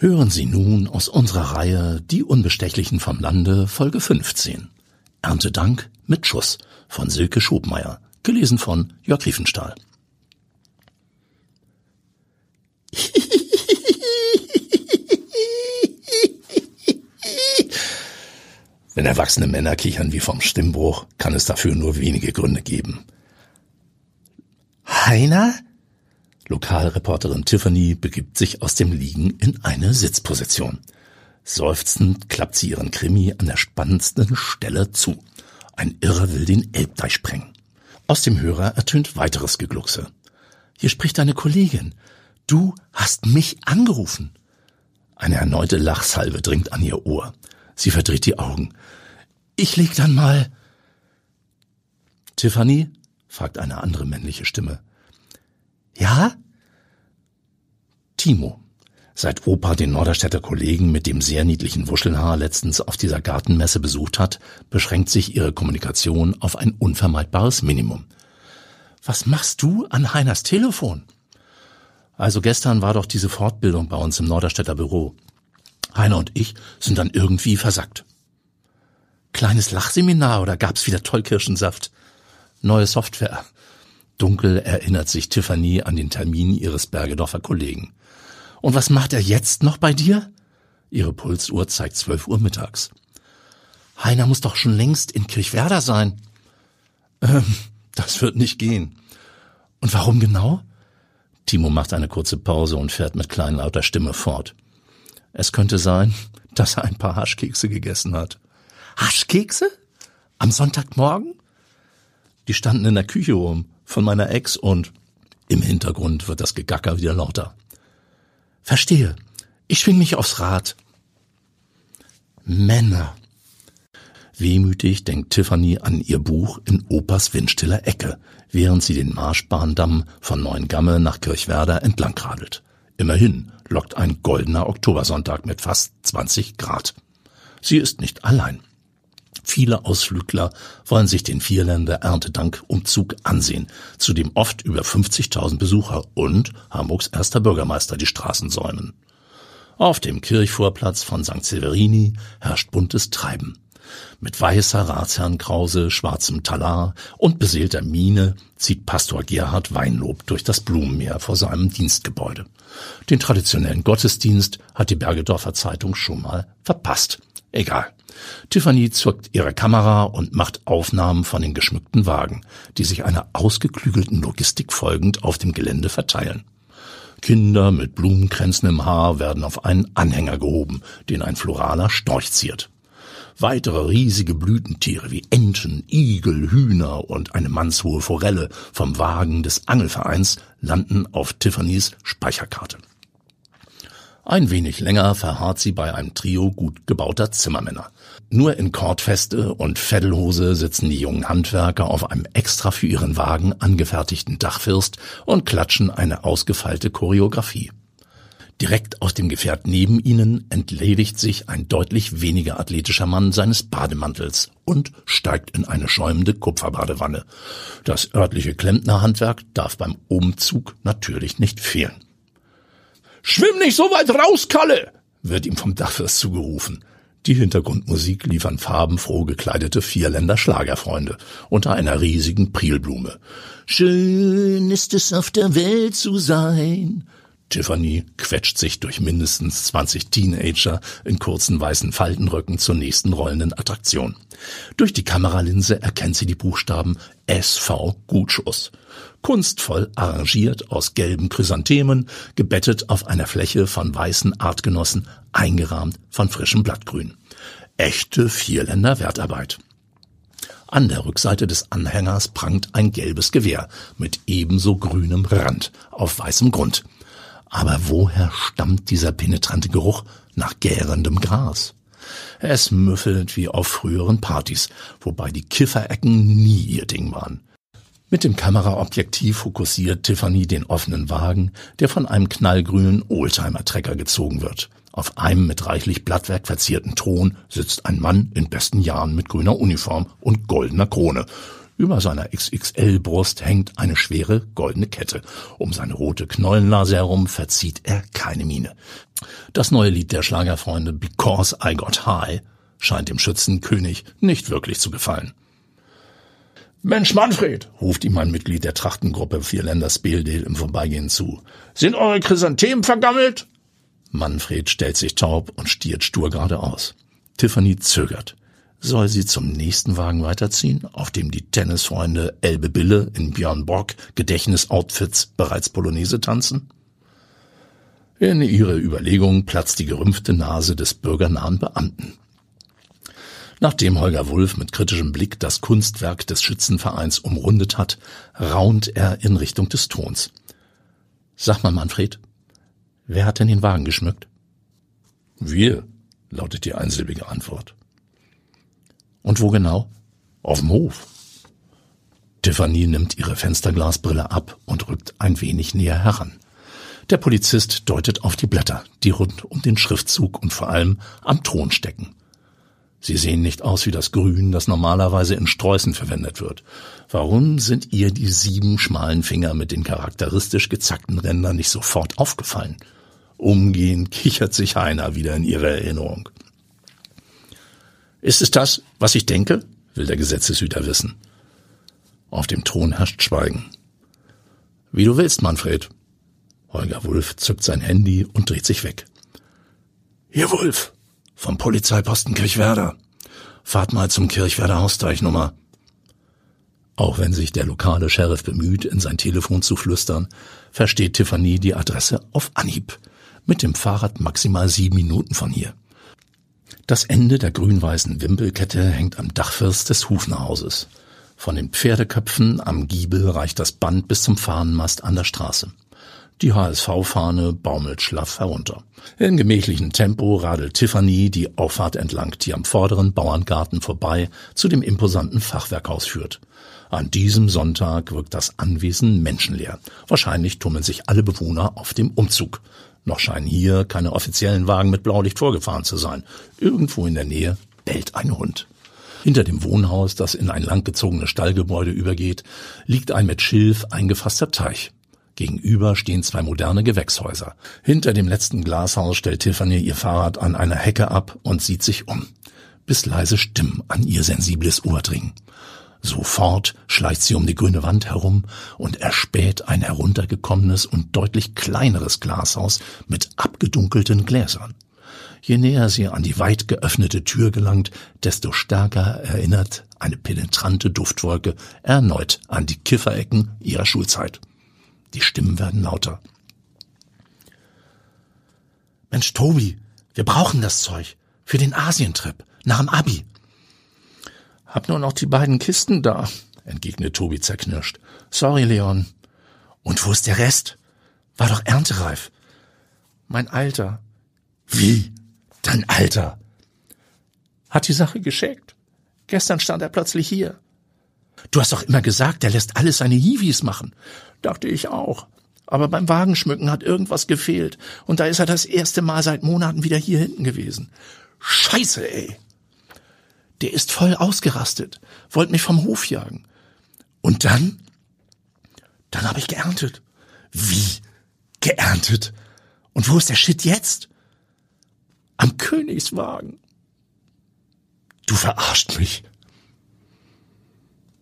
Hören Sie nun aus unserer Reihe Die Unbestechlichen vom Lande Folge 15. Erntedank mit Schuss von Silke Schobmeier, gelesen von Jörg Riefenstahl. Wenn erwachsene Männer kichern wie vom Stimmbruch, kann es dafür nur wenige Gründe geben. Heiner? Lokalreporterin Tiffany begibt sich aus dem Liegen in eine Sitzposition. Seufzend klappt sie ihren Krimi an der spannendsten Stelle zu. Ein Irrer will den Elbdeich sprengen. Aus dem Hörer ertönt weiteres Gegluckse. Hier spricht deine Kollegin. Du hast mich angerufen. Eine erneute Lachsalve dringt an ihr Ohr. Sie verdreht die Augen. Ich leg dann mal. Tiffany? fragt eine andere männliche Stimme. Ja? Timo. Seit Opa den Norderstädter Kollegen mit dem sehr niedlichen Wuschelhaar letztens auf dieser Gartenmesse besucht hat, beschränkt sich ihre Kommunikation auf ein unvermeidbares Minimum. Was machst du an Heiners Telefon? Also gestern war doch diese Fortbildung bei uns im Norderstädter Büro. Heiner und ich sind dann irgendwie versackt. Kleines Lachseminar oder gab's wieder Tollkirschensaft? Neue Software. Dunkel erinnert sich Tiffany an den Termin ihres Bergedorfer Kollegen. Und was macht er jetzt noch bei dir? Ihre Pulsuhr zeigt zwölf Uhr mittags. Heiner muss doch schon längst in Kirchwerder sein. Ähm, das wird nicht gehen. Und warum genau? Timo macht eine kurze Pause und fährt mit kleinlauter Stimme fort. Es könnte sein, dass er ein paar Haschkekse gegessen hat. Haschkekse? Am Sonntagmorgen? Die standen in der Küche rum von meiner Ex und im Hintergrund wird das Gegacker wieder lauter. Verstehe. Ich schwing mich aufs Rad. Männer. Wehmütig denkt Tiffany an ihr Buch in Opas windstiller Ecke, während sie den Marschbahndamm von Neuengamme nach Kirchwerder entlang radelt. Immerhin lockt ein goldener Oktobersonntag mit fast 20 Grad. Sie ist nicht allein. Viele Ausflügler wollen sich den Vierländer Erntedank-Umzug ansehen, zu dem oft über 50.000 Besucher und Hamburgs erster Bürgermeister die Straßen säumen. Auf dem Kirchvorplatz von St. Severini herrscht buntes Treiben. Mit weißer Ratsherrnkrause, schwarzem Talar und beseelter Miene zieht Pastor Gerhard Weinlob durch das Blumenmeer vor seinem Dienstgebäude. Den traditionellen Gottesdienst hat die Bergedorfer Zeitung schon mal verpasst. Egal. Tiffany zückt ihre Kamera und macht Aufnahmen von den geschmückten Wagen, die sich einer ausgeklügelten Logistik folgend auf dem Gelände verteilen. Kinder mit Blumenkränzen im Haar werden auf einen Anhänger gehoben, den ein floraler Storch ziert. Weitere riesige Blütentiere wie Enten, Igel, Hühner und eine mannshohe Forelle vom Wagen des Angelvereins landen auf Tiffany's Speicherkarte. Ein wenig länger verharrt sie bei einem Trio gut gebauter Zimmermänner. Nur in Kordfeste und Feddelhose sitzen die jungen Handwerker auf einem extra für ihren Wagen angefertigten Dachfirst und klatschen eine ausgefeilte Choreografie. Direkt aus dem Gefährt neben ihnen entledigt sich ein deutlich weniger athletischer Mann seines Bademantels und steigt in eine schäumende Kupferbadewanne. Das örtliche Klempnerhandwerk darf beim Umzug natürlich nicht fehlen. Schwimm nicht so weit raus, Kalle! wird ihm vom Dachfirst zugerufen. Die Hintergrundmusik liefern farbenfroh gekleidete Vierländer Schlagerfreunde unter einer riesigen Prielblume. Schön ist es auf der Welt zu sein. Tiffany quetscht sich durch mindestens 20 Teenager in kurzen weißen Faltenröcken zur nächsten rollenden Attraktion. Durch die Kameralinse erkennt sie die Buchstaben SV Gutschuss. Kunstvoll arrangiert aus gelben Chrysanthemen, gebettet auf einer Fläche von weißen Artgenossen, eingerahmt von frischem Blattgrün. Echte Vierländer Wertarbeit. An der Rückseite des Anhängers prangt ein gelbes Gewehr mit ebenso grünem Rand auf weißem Grund. Aber woher stammt dieser penetrante Geruch nach gärendem Gras? Es müffelt wie auf früheren Partys, wobei die Kifferecken nie ihr Ding waren. Mit dem Kameraobjektiv fokussiert Tiffany den offenen Wagen, der von einem knallgrünen Oldtimer-Trecker gezogen wird. Auf einem mit reichlich Blattwerk verzierten Thron sitzt ein Mann in besten Jahren mit grüner Uniform und goldener Krone. Über seiner XXL-Brust hängt eine schwere goldene Kette. Um seine rote Knollennase herum verzieht er keine Miene. Das neue Lied der Schlagerfreunde Because I Got High scheint dem Schützenkönig nicht wirklich zu gefallen. Mensch Manfred, ruft ihm ein Mitglied der Trachtengruppe Vierländers BLD im Vorbeigehen zu. Sind eure Chrysanthemen vergammelt? Manfred stellt sich taub und stiert stur geradeaus. Tiffany zögert. Soll sie zum nächsten Wagen weiterziehen, auf dem die Tennisfreunde Elbe Bille in Björn Borg Gedächtnisoutfits bereits Polonaise tanzen? In ihre Überlegung platzt die gerümpfte Nase des bürgernahen Beamten. Nachdem Holger Wulff mit kritischem Blick das Kunstwerk des Schützenvereins umrundet hat, raunt er in Richtung des Tons. Sag mal, Manfred, wer hat denn den Wagen geschmückt? Wir, lautet die einsilbige Antwort. Und wo genau? Auf dem Hof. Tiffany nimmt ihre Fensterglasbrille ab und rückt ein wenig näher heran. Der Polizist deutet auf die Blätter, die rund um den Schriftzug und vor allem am Thron stecken. Sie sehen nicht aus wie das Grün, das normalerweise in Sträußen verwendet wird. Warum sind ihr die sieben schmalen Finger mit den charakteristisch gezackten Rändern nicht sofort aufgefallen? Umgehend kichert sich Heiner wieder in ihre Erinnerung. Ist es das, was ich denke? will der Gesetzeshüter wissen. Auf dem Thron herrscht Schweigen. Wie du willst, Manfred. Holger Wulff zückt sein Handy und dreht sich weg. Hier, Wulff, vom Polizeiposten Kirchwerder. Fahrt mal zum Kirchwerder Hausteignummer. Auch wenn sich der lokale Sheriff bemüht, in sein Telefon zu flüstern, versteht Tiffany die Adresse auf Anhieb. Mit dem Fahrrad maximal sieben Minuten von hier. Das Ende der grün-weißen Wimpelkette hängt am Dachfirst des Hufnerhauses. Von den Pferdeköpfen am Giebel reicht das Band bis zum Fahnenmast an der Straße. Die HSV-Fahne baumelt schlaff herunter. In gemächlichem Tempo radelt Tiffany die Auffahrt entlang, die am vorderen Bauerngarten vorbei zu dem imposanten Fachwerkhaus führt. An diesem Sonntag wirkt das Anwesen menschenleer. Wahrscheinlich tummeln sich alle Bewohner auf dem Umzug. Noch scheinen hier keine offiziellen Wagen mit Blaulicht vorgefahren zu sein. Irgendwo in der Nähe bellt ein Hund. Hinter dem Wohnhaus, das in ein langgezogenes Stallgebäude übergeht, liegt ein mit Schilf eingefasster Teich. Gegenüber stehen zwei moderne Gewächshäuser. Hinter dem letzten Glashaus stellt Tiffany ihr Fahrrad an einer Hecke ab und sieht sich um, bis leise Stimmen an ihr sensibles Ohr dringen. Sofort schleicht sie um die grüne Wand herum und erspäht ein heruntergekommenes und deutlich kleineres Glashaus mit abgedunkelten Gläsern. Je näher sie an die weit geöffnete Tür gelangt, desto stärker erinnert eine penetrante Duftwolke erneut an die Kifferecken ihrer Schulzeit. Die Stimmen werden lauter. Mensch, Tobi, wir brauchen das Zeug. Für den Asientrip. Nach dem Abi. Hab nur noch die beiden Kisten da, entgegnet Tobi zerknirscht. Sorry, Leon. Und wo ist der Rest? War doch erntereif. Mein Alter. Wie? Dein Alter? Hat die Sache gescheckt. Gestern stand er plötzlich hier. Du hast doch immer gesagt, er lässt alles seine Hiwis machen. Dachte ich auch. Aber beim Wagenschmücken hat irgendwas gefehlt. Und da ist er das erste Mal seit Monaten wieder hier hinten gewesen. Scheiße, ey der ist voll ausgerastet, wollte mich vom Hof jagen. Und dann? Dann habe ich geerntet. Wie? Geerntet? Und wo ist der Shit jetzt? Am Königswagen. Du verarscht mich.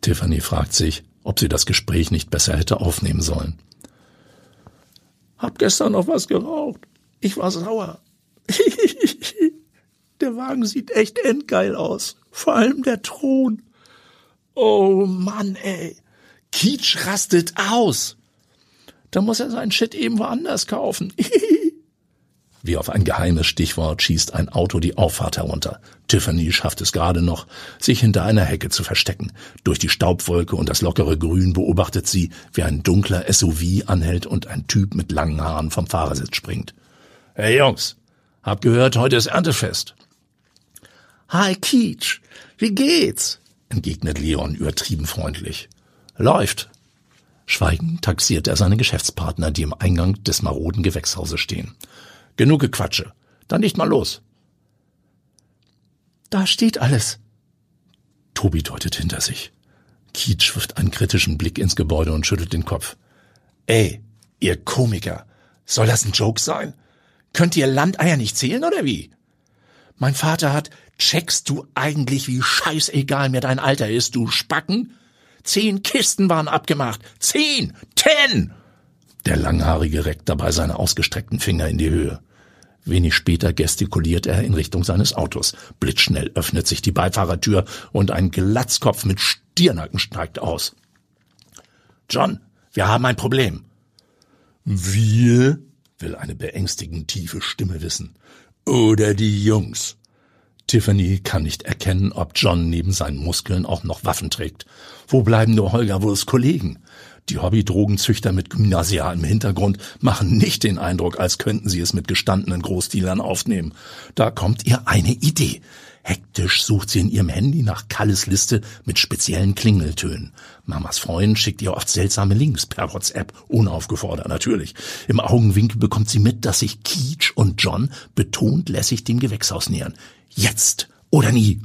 Tiffany fragt sich, ob sie das Gespräch nicht besser hätte aufnehmen sollen. Hab gestern noch was geraucht. Ich war sauer. der Wagen sieht echt endgeil aus. Vor allem der Thron. Oh Mann, ey. Kietsch rastet aus. Da muss er seinen Shit eben woanders kaufen. Wie auf ein geheimes Stichwort schießt ein Auto die Auffahrt herunter. Tiffany schafft es gerade noch, sich hinter einer Hecke zu verstecken. Durch die Staubwolke und das lockere Grün beobachtet sie, wie ein dunkler SUV anhält und ein Typ mit langen Haaren vom Fahrersitz springt. Hey Jungs, hab gehört, heute ist Erntefest. Hi Keach, wie geht's? entgegnet Leon übertrieben freundlich. Läuft. Schweigend taxiert er seine Geschäftspartner, die im Eingang des maroden Gewächshauses stehen. Genug Gequatsche. Dann nicht mal los. Da steht alles. Tobi deutet hinter sich. Kietsch wirft einen kritischen Blick ins Gebäude und schüttelt den Kopf. Ey, ihr Komiker, soll das ein Joke sein? Könnt ihr Landeier nicht zählen oder wie? Mein Vater hat, checkst du eigentlich, wie scheißegal mir dein Alter ist, du Spacken? Zehn Kisten waren abgemacht. Zehn! Ten! Der Langhaarige reckt dabei seine ausgestreckten Finger in die Höhe. Wenig später gestikuliert er in Richtung seines Autos. Blitzschnell öffnet sich die Beifahrertür und ein Glatzkopf mit Stirnacken steigt aus. John, wir haben ein Problem. Wir? will eine beängstigend tiefe Stimme wissen. Oder die Jungs. Tiffany kann nicht erkennen, ob John neben seinen Muskeln auch noch Waffen trägt. Wo bleiben nur Holger Wurst Kollegen? Die Hobby-Drogenzüchter mit gymnasialem Hintergrund machen nicht den Eindruck, als könnten sie es mit gestandenen Großdealern aufnehmen. Da kommt ihr eine Idee. Hektisch sucht sie in ihrem Handy nach Kalles Liste mit speziellen Klingeltönen. Mamas Freund schickt ihr oft seltsame Links per WhatsApp, unaufgefordert natürlich. Im Augenwinkel bekommt sie mit, dass sich Keach und John betont lässig dem Gewächshaus nähern. Jetzt oder nie.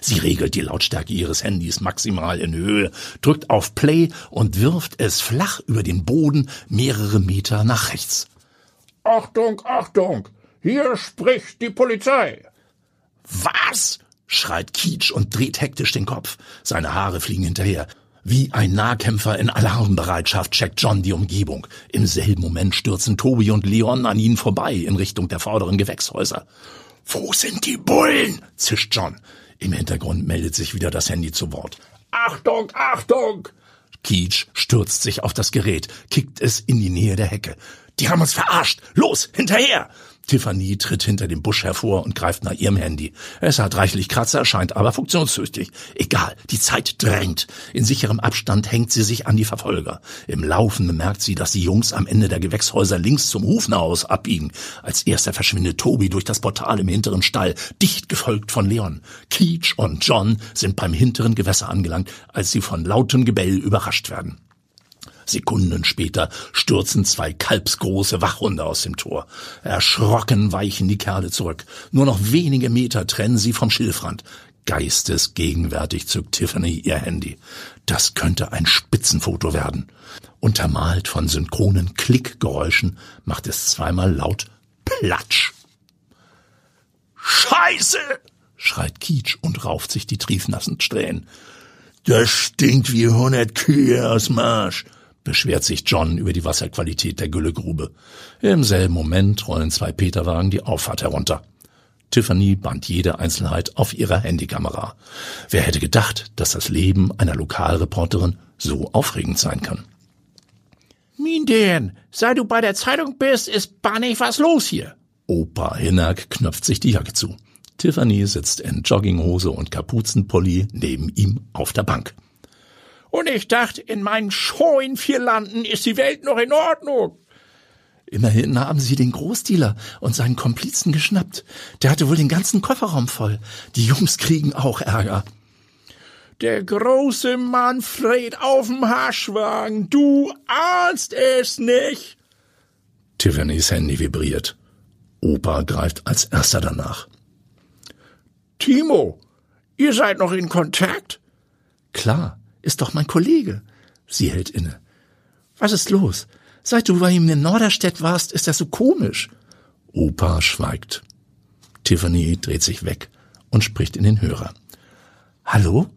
Sie regelt die Lautstärke ihres Handys maximal in Höhe, drückt auf Play und wirft es flach über den Boden mehrere Meter nach rechts. Achtung, Achtung! Hier spricht die Polizei! Was? schreit Kietsch und dreht hektisch den Kopf. Seine Haare fliegen hinterher. Wie ein Nahkämpfer in Alarmbereitschaft checkt John die Umgebung. Im selben Moment stürzen Tobi und Leon an ihnen vorbei in Richtung der vorderen Gewächshäuser. Wo sind die Bullen? zischt John. Im Hintergrund meldet sich wieder das Handy zu Wort. Achtung, Achtung! Keach stürzt sich auf das Gerät, kickt es in die Nähe der Hecke. Die haben uns verarscht! Los, hinterher! Tiffany tritt hinter dem Busch hervor und greift nach ihrem Handy. Es hat reichlich Kratzer, scheint aber funktionstüchtig. Egal, die Zeit drängt. In sicherem Abstand hängt sie sich an die Verfolger. Im Laufen bemerkt sie, dass die Jungs am Ende der Gewächshäuser links zum Hufnerhaus abbiegen. Als erster verschwindet Tobi durch das Portal im hinteren Stall, dicht gefolgt von Leon. Keach und John sind beim hinteren Gewässer angelangt, als sie von lautem Gebell überrascht werden. Sekunden später stürzen zwei kalbsgroße Wachhunde aus dem Tor. Erschrocken weichen die Kerle zurück. Nur noch wenige Meter trennen sie vom Schilfrand. Geistesgegenwärtig zückt Tiffany ihr Handy. Das könnte ein Spitzenfoto werden. Untermalt von synchronen Klickgeräuschen macht es zweimal laut Platsch. Scheiße! schreit Kietsch und rauft sich die triefnassen Strähnen. Das stinkt wie hundert Kühe aus Marsch beschwert sich John über die Wasserqualität der Güllegrube. Im selben Moment rollen zwei Peterwagen die Auffahrt herunter. Tiffany band jede Einzelheit auf ihrer Handykamera. Wer hätte gedacht, dass das Leben einer Lokalreporterin so aufregend sein kann? Minden, seit du bei der Zeitung bist, ist bannig was los hier. Opa Hinnack knöpft sich die Jacke zu. Tiffany sitzt in Jogginghose und Kapuzenpulli neben ihm auf der Bank. Und ich dachte, in meinen scheuen vier Landen ist die Welt noch in Ordnung. Immerhin haben sie den Großdealer und seinen Komplizen geschnappt. Der hatte wohl den ganzen Kofferraum voll. Die Jungs kriegen auch Ärger. Der große Manfred auf dem Haschwagen. Du ahnst es nicht. Tiffany's Handy vibriert. Opa greift als erster danach. Timo, ihr seid noch in Kontakt? Klar ist doch mein Kollege. Sie hält inne. Was ist los? Seit du bei ihm in Norderstedt warst, ist er so komisch. Opa schweigt. Tiffany dreht sich weg und spricht in den Hörer. Hallo?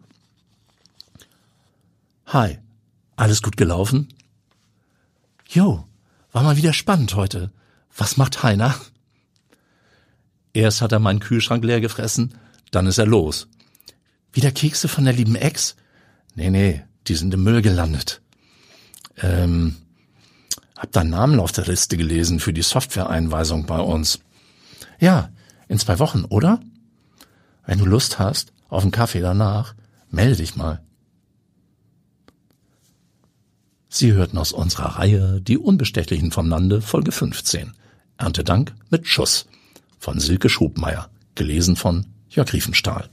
Hi. Alles gut gelaufen? Jo, war mal wieder spannend heute. Was macht Heiner? Erst hat er meinen Kühlschrank leer gefressen, dann ist er los. Wieder Kekse von der lieben Ex? Nee, nee, die sind im Müll gelandet. Ähm, hab deinen Namen auf der Liste gelesen für die Software-Einweisung bei uns. Ja, in zwei Wochen, oder? Wenn du Lust hast, auf einen Kaffee danach, melde dich mal. Sie hörten aus unserer Reihe Die Unbestechlichen vom Lande, Folge 15. Erntedank mit Schuss von Silke Schubmeier, gelesen von Jörg Riefenstahl.